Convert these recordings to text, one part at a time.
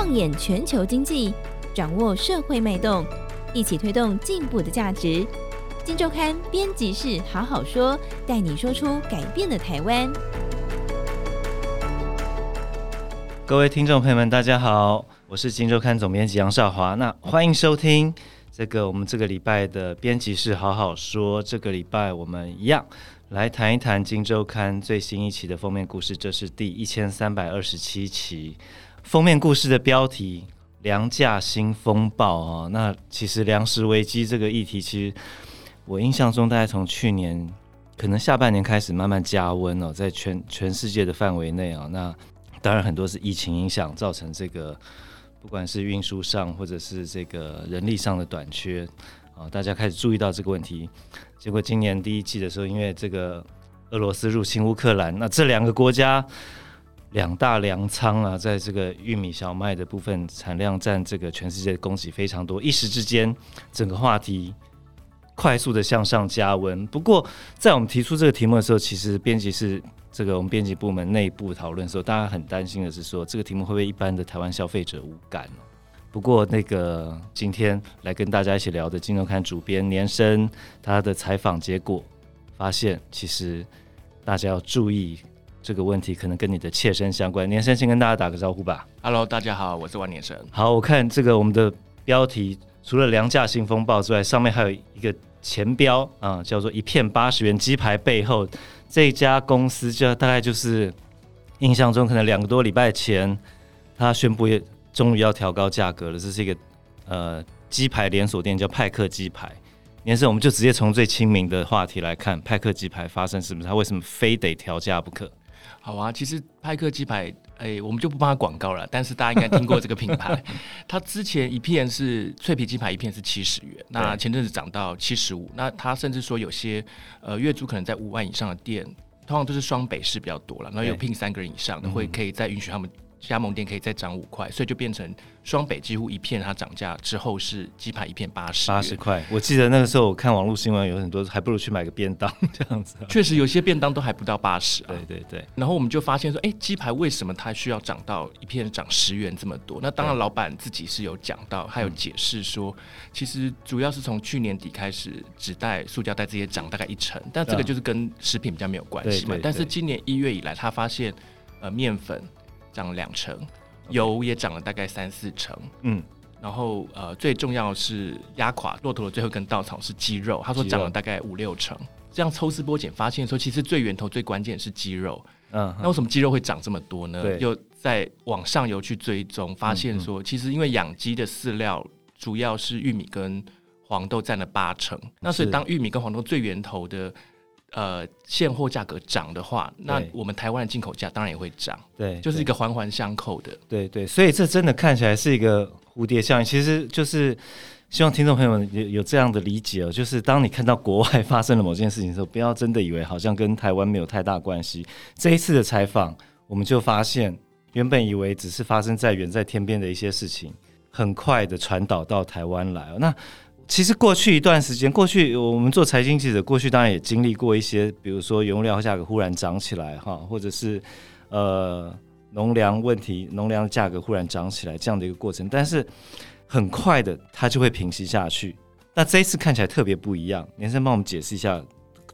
放眼全球经济，掌握社会脉动，一起推动进步的价值。金周刊编辑室好好说，带你说出改变的台湾。各位听众朋友们，大家好，我是金周刊总编辑杨少华。那欢迎收听这个我们这个礼拜的编辑室好好说。这个礼拜我们一样来谈一谈金周刊最新一期的封面故事，这是第一千三百二十七期。封面故事的标题“粮价新风暴”啊，那其实粮食危机这个议题，其实我印象中大概从去年可能下半年开始慢慢加温哦，在全全世界的范围内啊，那当然很多是疫情影响造成这个不管是运输上或者是这个人力上的短缺啊，大家开始注意到这个问题。结果今年第一季的时候，因为这个俄罗斯入侵乌克兰，那这两个国家。两大粮仓啊，在这个玉米、小麦的部分产量占这个全世界的供给非常多，一时之间整个话题快速的向上加温。不过，在我们提出这个题目的时候，其实编辑是这个我们编辑部门内部讨论的时候，大家很担心的是说，这个题目会不会一般的台湾消费者无感？不过，那个今天来跟大家一起聊的《今周刊》主编年生他的采访结果发现，其实大家要注意。这个问题可能跟你的切身相关。年生先跟大家打个招呼吧。Hello，大家好，我是万年生。好，我看这个我们的标题除了粮价新风暴之外，上面还有一个前标啊，叫做一片八十元鸡排背后这家公司，就大概就是印象中可能两个多礼拜前，他宣布也终于要调高价格了。这是一个呃鸡排连锁店，叫派克鸡排。年生，我们就直接从最亲民的话题来看，派克鸡排发生是不是？他为什么非得调价不可？好啊，其实派克鸡排，哎、欸，我们就不帮他广告了。但是大家应该听过这个品牌，它之前一片是脆皮鸡排，一片是七十元，那前阵子涨到七十五。那他甚至说有些呃月租可能在五万以上的店，通常都是双北市比较多了，然后有聘三个人以上的，会可以再允许他们。加盟店可以再涨五块，所以就变成双北几乎一片，它涨价之后是鸡排一片八十八十块。我记得那个时候我看网络新闻有很多，还不如去买个便当 这样子。确实有些便当都还不到八十啊。对对对。然后我们就发现说，哎、欸，鸡排为什么它需要涨到一片涨十元这么多？那当然老板自己是有讲到，还有解释说，其实主要是从去年底开始，纸袋、塑胶袋这些涨大概一成，但这个就是跟食品比较没有关系嘛。但是今年一月以来，他发现呃面粉涨了两成。油也涨了大概三四成，嗯，然后呃，最重要的是压垮骆驼的最后一根稻草是鸡肉，他说涨了大概五六成。这样抽丝剥茧发现说，其实最源头最关键是鸡肉，嗯，那为什么鸡肉会涨这么多呢？又在往上游去追踪，发现说，其实因为养鸡的饲料主要是玉米跟黄豆占了八成，那所以当玉米跟黄豆最源头的。呃，现货价格涨的话，那我们台湾的进口价当然也会涨。对，就是一个环环相扣的。对对，所以这真的看起来是一个蝴蝶效应。其实就是希望听众朋友们有有这样的理解哦，就是当你看到国外发生了某件事情的时候，不要真的以为好像跟台湾没有太大关系。这一次的采访，我们就发现，原本以为只是发生在远在天边的一些事情，很快的传导到台湾来。那其实过去一段时间，过去我们做财经记者，过去当然也经历过一些，比如说原料价格忽然涨起来哈，或者是呃农粮问题，农粮价格忽然涨起来这样的一个过程，但是很快的它就会平息下去。那这一次看起来特别不一样，年生帮我们解释一下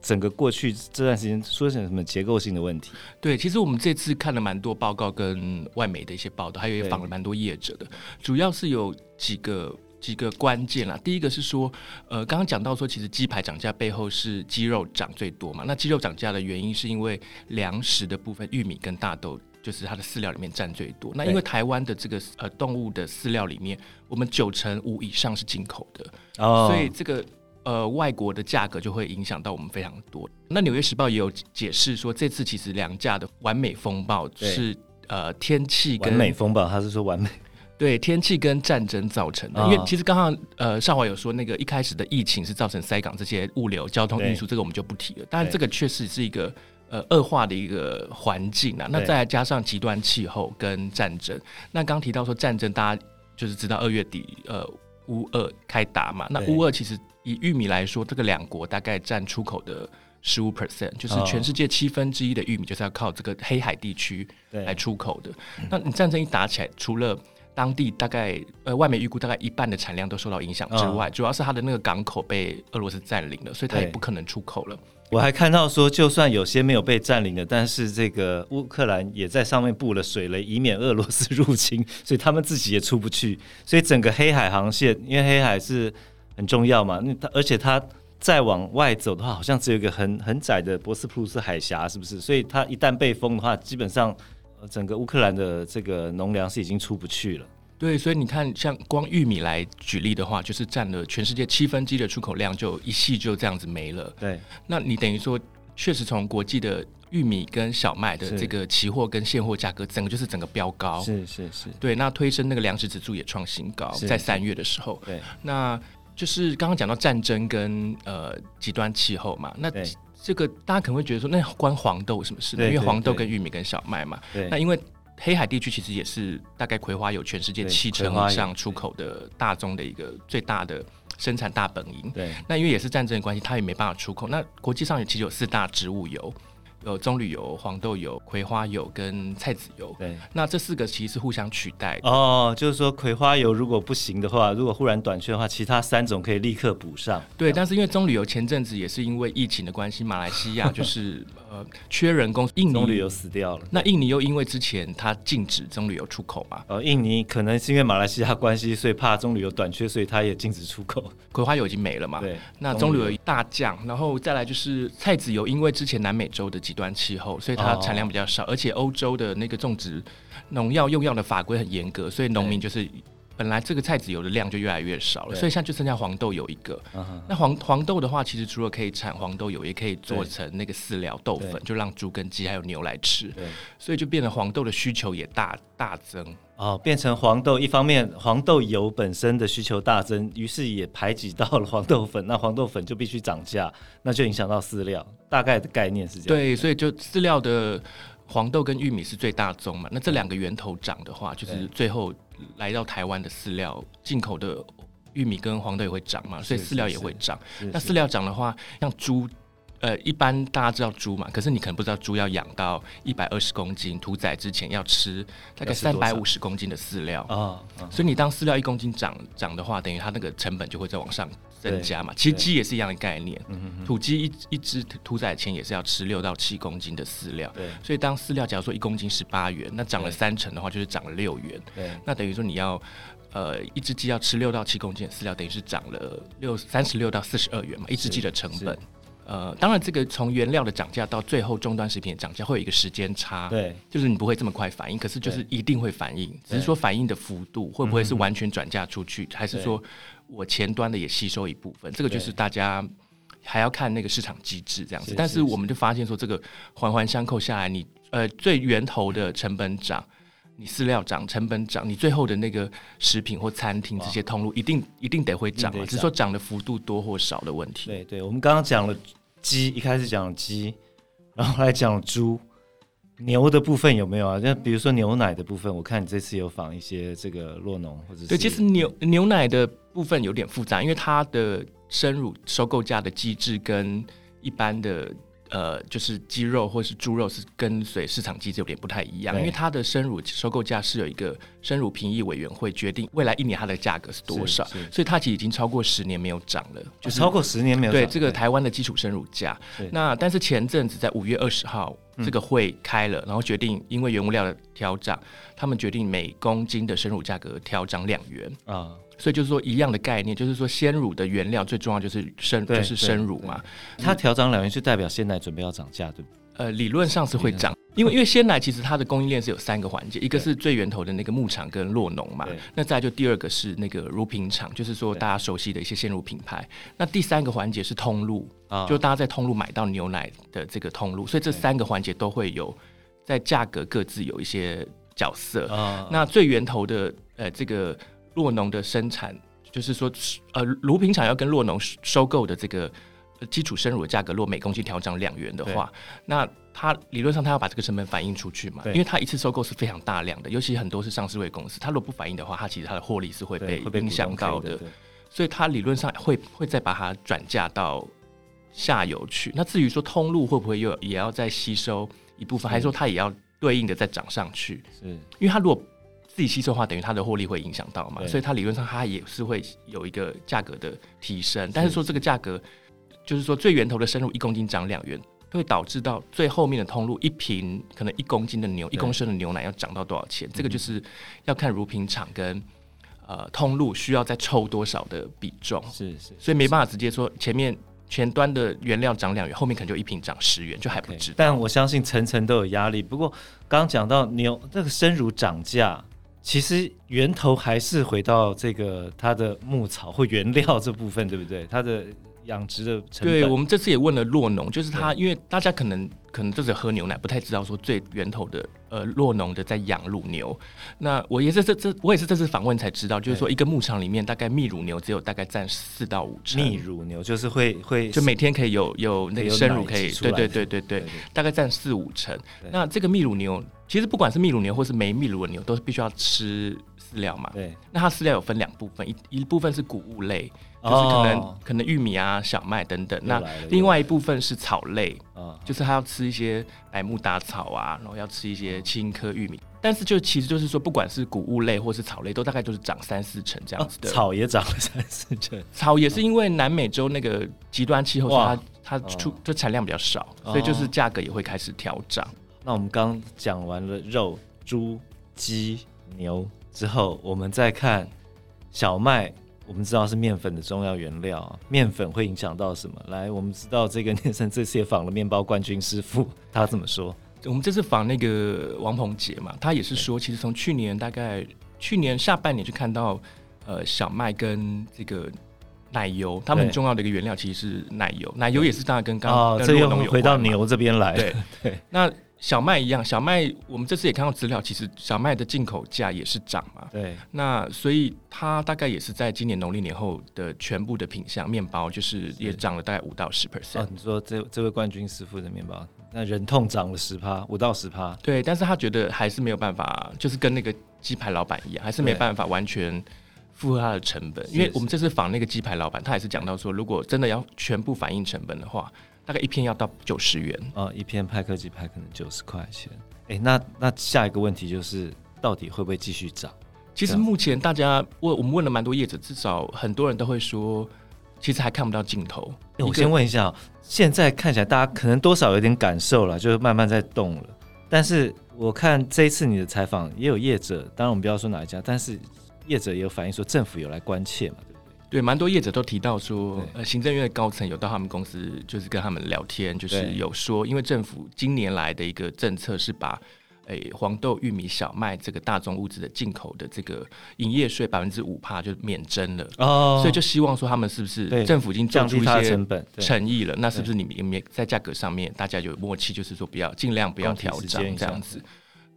整个过去这段时间出现什么结构性的问题？对，其实我们这次看了蛮多报告跟外媒的一些报道，还有也访了蛮多业者的，主要是有几个。几个关键啦，第一个是说，呃，刚刚讲到说，其实鸡排涨价背后是鸡肉涨最多嘛。那鸡肉涨价的原因是因为粮食的部分，玉米跟大豆就是它的饲料里面占最多。那因为台湾的这个呃动物的饲料里面，我们九成五以上是进口的，哦，所以这个呃外国的价格就会影响到我们非常多。那纽约时报也有解释说，这次其实粮价的完美风暴是呃天气跟完美风暴，他是说完美。对天气跟战争造成的，因为其实刚刚呃少华有说那个一开始的疫情是造成塞港这些物流交通运输，这个我们就不提了。但是这个确实是一个呃恶化的一个环境啊。那再加上极端气候跟战争，那刚提到说战争，大家就是知道二月底呃乌俄开打嘛。那乌俄其实以玉米来说，这个两国大概占出口的十五 percent，就是全世界七分之一的玉米就是要靠这个黑海地区来出口的。那你战争一打起来，除了当地大概呃，外媒预估大概一半的产量都受到影响之外，嗯、主要是它的那个港口被俄罗斯占领了，所以它也不可能出口了。我还看到说，就算有些没有被占领的，但是这个乌克兰也在上面布了水雷，以免俄罗斯入侵，所以他们自己也出不去。所以整个黑海航线，因为黑海是很重要嘛，那它而且它再往外走的话，好像只有一个很很窄的博斯普鲁斯海峡，是不是？所以它一旦被封的话，基本上。整个乌克兰的这个农粮是已经出不去了。对，所以你看，像光玉米来举例的话，就是占了全世界七分之一的出口量，就一系就这样子没了。对，那你等于说，确实从国际的玉米跟小麦的这个期货跟现货价格，整个就是整个飙高。是是是。对，那推升那个粮食指数也创新高，在三月的时候。对，那就是刚刚讲到战争跟呃极端气候嘛，那。这个大家可能会觉得说，那关黄豆什么事呢？因为黄豆跟玉米跟小麦嘛。对。那因为黑海地区其实也是大概葵花有全世界七成以上出口的大宗的一个最大的生产大本营。对。那因为也是战争的关系，它也没办法出口。那国际上也其实有四大植物油。有棕榈油、黄豆油、葵花油跟菜籽油。对，那这四个其实是互相取代的。哦，就是说葵花油如果不行的话，如果忽然短缺的话，其他三种可以立刻补上。对，但是因为棕榈油前阵子也是因为疫情的关系，马来西亚就是。呃，缺人工，印尼棕榈油死掉了。那印尼又因为之前它禁止棕榈油出口嘛？呃，印尼可能是因为马来西亚关系，所以怕棕榈油短缺，所以它也禁止出口。葵花油已经没了嘛？对。那棕榈油大降，然后再来就是菜籽油，因为之前南美洲的极端气候，所以它产量比较少，哦、而且欧洲的那个种植农药用药的法规很严格，所以农民就是。本来这个菜籽油的量就越来越少了，所以现在就剩下黄豆油一个。Uh. 那黄黄豆的话，其实除了可以产黄豆油，也可以做成那个饲料豆粉，就让猪跟鸡还有牛来吃。对所以就变成黄豆的需求也大大增。哦，变成黄豆，一方面黄豆油本身的需求大增，于是也排挤到了黄豆粉，那黄豆粉就必须涨价，那就影响到饲料。大概的概念是这样。对，所以就饲料的黄豆跟玉米是最大宗嘛。那这两个源头涨的话，就是最后。来到台湾的饲料，进口的玉米跟黄豆也会涨嘛，所以饲料也会涨。那饲料涨的话，像猪，呃，一般大家知道猪嘛，可是你可能不知道猪要养到一百二十公斤屠宰之前要吃大概三百五十公斤的饲料。啊，所以你当饲料一公斤涨涨的话，等于它那个成本就会再往上增加嘛。其实鸡也是一样的概念，土鸡一一只屠宰前也是要吃六到七公斤的饲料，对。所以当饲料假如说一公斤十八元，那涨了三成的话，就是涨了六元，对。那等于说你要呃一只鸡要吃六到七公斤的饲料，等于是涨了六三十六到四十二元嘛，一只鸡的成本。呃，当然，这个从原料的涨价到最后终端食品的涨价，会有一个时间差，对，就是你不会这么快反应，可是就是一定会反应，只是说反应的幅度会不会是完全转嫁出去，还是说我前端的也吸收一部分，这个就是大家还要看那个市场机制这样子。但是。我们就发现说，这个环环相扣下来，你呃最源头的成本涨，你饲料涨，成本涨，你最后的那个食品或餐厅这些通路一定一定得会涨，只是说涨的幅度多或少的问题。对对，我们刚刚讲了。鸡一开始讲鸡，然后来讲猪，牛的部分有没有啊？那比如说牛奶的部分，我看你这次有访一些这个洛农或者是。对，其实牛牛奶的部分有点复杂，因为它的生乳收购价的机制跟一般的。呃，就是鸡肉或是猪肉是跟随市场机制有点不太一样，因为它的生乳收购价是有一个生乳评议委员会决定未来一年它的价格是多少，所以它其实已经超过十年没有涨了，就是、哦、超过十年没有涨。对这个台湾的基础生乳价，那但是前阵子在五月二十号这个会开了，嗯、然后决定因为原物料的调涨，他们决定每公斤的生乳价格调涨两元啊。所以就是说一样的概念，就是说鲜乳的原料最重要就是生，就是生乳嘛。它调涨两元，是代表鲜奶准备要涨价，对不对？呃，理论上是会涨，因为因为鲜奶其实它的供应链是有三个环节，一个是最源头的那个牧场跟洛农嘛，那再就第二个是那个乳品厂，就是说大家熟悉的一些鲜乳品牌。那第三个环节是通路，哦、就大家在通路买到牛奶的这个通路，所以这三个环节都会有在价格各自有一些角色。哦、那最源头的呃这个。酪农的生产，就是说，呃，乳品厂要跟洛农收购的这个基础生乳的价格，若每公斤调涨两元的话，那它理论上它要把这个成本反映出去嘛？对因为它一次收购是非常大量的，尤其很多是上市位公司，它如果不反映的话，它其实它的获利是会被影响到的，所以它理论上会会再把它转嫁到下游去。那至于说通路会不会又也要再吸收一部分，还是说它也要对应的再涨上去？是，因为它如果自己吸收的话，等于它的获利会影响到嘛，所以它理论上它也是会有一个价格的提升。但是说这个价格，就是说最源头的生乳一公斤涨两元，会导致到最后面的通路一瓶可能一公斤的牛一公升的牛奶要涨到多少钱？这个就是要看乳品厂跟呃通路需要再抽多少的比重。是是，所以没办法直接说前面前端的原料涨两元，后面可能就一瓶涨十元，就还不知道。Okay, 但我相信层层都有压力。不过刚刚讲到牛这个生乳涨价，其实源头还是回到这个它的牧草或原料这部分，对不对？它的。养殖的成本，对，我们这次也问了洛农，就是他，因为大家可能可能就是喝牛奶，不太知道说最源头的呃洛农的在养乳牛。那我也是这这我也是这次访问才知道，就是说一个牧场里面大概泌乳牛只有大概占四到五成。泌乳牛就是会会就每天可以有有那个生乳可以，对对对对对，大概占四五成。那这个泌乳牛其实不管是秘鲁牛或是没秘鲁的牛，都是必须要吃饲料嘛。对，那它饲料有分两部分，一一部分是谷物类。就是可能、哦、可能玉米啊、小麦等等，那另外一部分是草类，就是它要吃一些百慕达草啊，然后要吃一些青稞玉米。但是就其实就是说，不管是谷物类或是草类，都大概就是涨三四成这样子的。哦、草也涨了三四成，草也是因为南美洲那个极端气候，它它出就产量比较少，所以就是价格也会开始调涨。那我们刚讲完了肉、猪、鸡、牛之后，我们再看小麦。我们知道是面粉的重要原料，面粉会影响到什么？来，我们知道这个念 生这次也访了面包冠军师傅，他怎么说？我们这次访那个王鹏杰嘛，他也是说，其实从去年大概去年下半年就看到，呃，小麦跟这个奶油，他们很重要的一个原料其实是奶油，奶油也是当然跟刚刚、哦、这又回到牛这边来，对对，那。小麦一样，小麦我们这次也看到资料，其实小麦的进口价也是涨嘛。对，那所以它大概也是在今年农历年后的全部的品相面包，就是也涨了大概五到十 percent。哦，你说这这位冠军师傅的面包，那忍痛涨了十趴，五到十趴。对，但是他觉得还是没有办法，就是跟那个鸡排老板一样，还是没办法完全负荷他的成本。因为我们这次访那个鸡排老板，他也是讲到说，如果真的要全部反映成本的话。大概一片要到九十元哦，一片派克鸡排可能九十块钱。哎、欸，那那下一个问题就是，到底会不会继续涨？其实目前大家问我们问了蛮多业者，至少很多人都会说，其实还看不到尽头。欸、我先问一下，现在看起来大家可能多少有点感受了，就是慢慢在动了。但是我看这一次你的采访，也有业者，当然我们不要说哪一家，但是业者也有反映说，政府有来关切嘛。对，蛮多业者都提到说，呃，行政院的高层有到他们公司，就是跟他们聊天，就是有说，因为政府今年来的一个政策是把，诶，黄豆、玉米、小麦这个大宗物资的进口的这个营业税百分之五帕就免征了，哦，所以就希望说他们是不是政府已经做出一些诚意了？那是不是你们也在价格上面大家有默契，就是说不要尽量不要调涨这样子。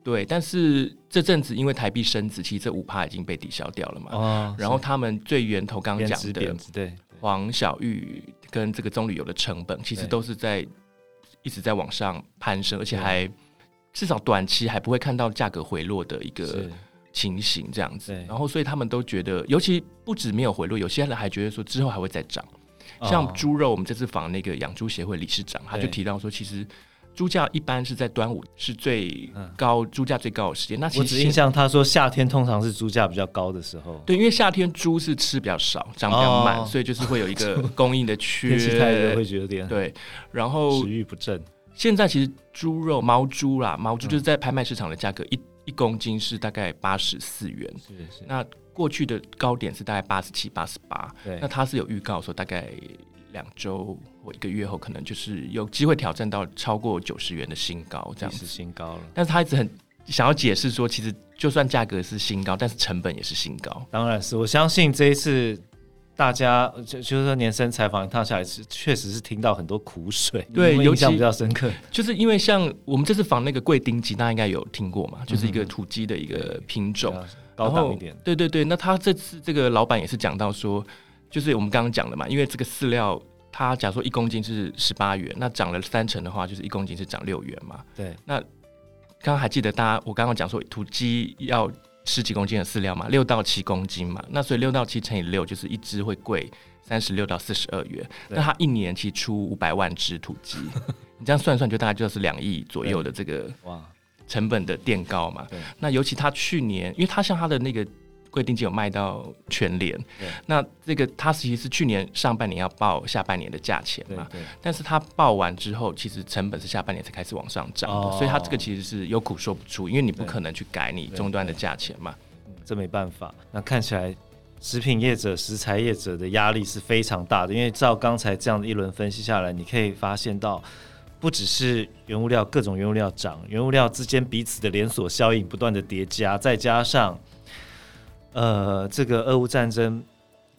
对，但是这阵子因为台币升值，其实这五趴已经被抵消掉了嘛。哦、然后他们最源头刚刚讲的对黄小玉跟这个棕榈油的成本，其实都是在一直在往上攀升，而且还至少短期还不会看到价格回落的一个情形这样子。然后所以他们都觉得，尤其不止没有回落，有些人还觉得说之后还会再涨。像猪肉，我们这次访那个养猪协会理事长，他就提到说，其实。猪价一般是在端午是最高，猪价最高的时间。那其实我只印象他说夏天通常是猪价比较高的时候。对，因为夏天猪是吃比较少，长比较慢，哦、所以就是会有一个供应的缺。天气太热会觉得有点对。然后食欲不振。现在其实猪肉毛猪啦，毛猪就是在拍卖市场的价格，嗯、一一公斤是大概八十四元。是是。那过去的高点是大概八十七、八十八。对。那他是有预告说大概。两周或一个月后，可能就是有机会挑战到超过九十元的新高，这样子新高了。但是他一直很想要解释说，其实就算价格是新高，但是成本也是新高。当然是，我相信这一次大家就就是说年生采访一趟下来，是确实是听到很多苦水。对，印象比较深刻，就是因为像我们这次访那个贵丁鸡，大家应该有听过嘛，就是一个土鸡的一个品种，嗯、高档一点。对对对，那他这次这个老板也是讲到说。就是我们刚刚讲的嘛，因为这个饲料，它假如说一公斤是十八元，那涨了三成的话，就是一公斤是涨六元嘛。对。那刚刚还记得大家，我刚刚讲说土鸡要十几公斤的饲料嘛？六到七公斤嘛。那所以六到七乘以六，就是一只会贵三十六到四十二元。那它一年其实出五百万只土鸡，你这样算算，就大概就是两亿左右的这个哇成本的垫高嘛。对那尤其他去年，因为他像他的那个贵定金有卖到全联，那这个它其实是去年上半年要报下半年的价钱嘛。对对但是它报完之后，其实成本是下半年才开始往上涨的，哦所以它这个其实是有苦说不出，因为你不可能去改你终端的价钱嘛。这没办法。那看起来食品业者、食材业者的压力是非常大的，因为照刚才这样的一轮分析下来，你可以发现到，不只是原物料各种原物料涨，原物料之间彼此的连锁效应不断的叠加，再加上，呃，这个俄乌战争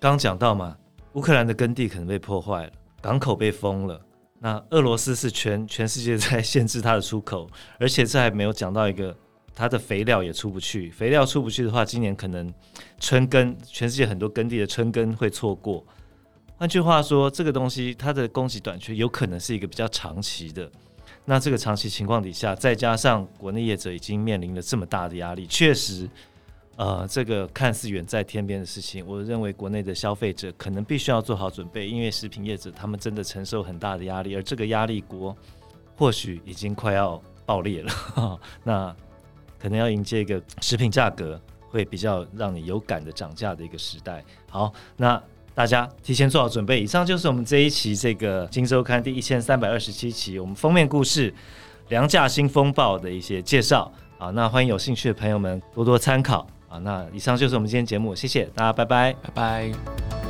刚讲到嘛，乌克兰的耕地可能被破坏了，港口被封了，那俄罗斯是全全世界在限制它的出口，而且这还没有讲到一个。它的肥料也出不去，肥料出不去的话，今年可能春耕，全世界很多耕地的春耕会错过。换句话说，这个东西它的供给短缺有可能是一个比较长期的。那这个长期情况底下，再加上国内业者已经面临了这么大的压力，确实，呃，这个看似远在天边的事情，我认为国内的消费者可能必须要做好准备，因为食品业者他们真的承受很大的压力，而这个压力锅或许已经快要爆裂了。那可能要迎接一个食品价格会比较让你有感的涨价的一个时代。好，那大家提前做好准备。以上就是我们这一期这个《金周刊》第一千三百二十七期我们封面故事“粮价新风暴”的一些介绍。好，那欢迎有兴趣的朋友们多多参考。啊，那以上就是我们今天节目，谢谢大家，拜拜，拜拜。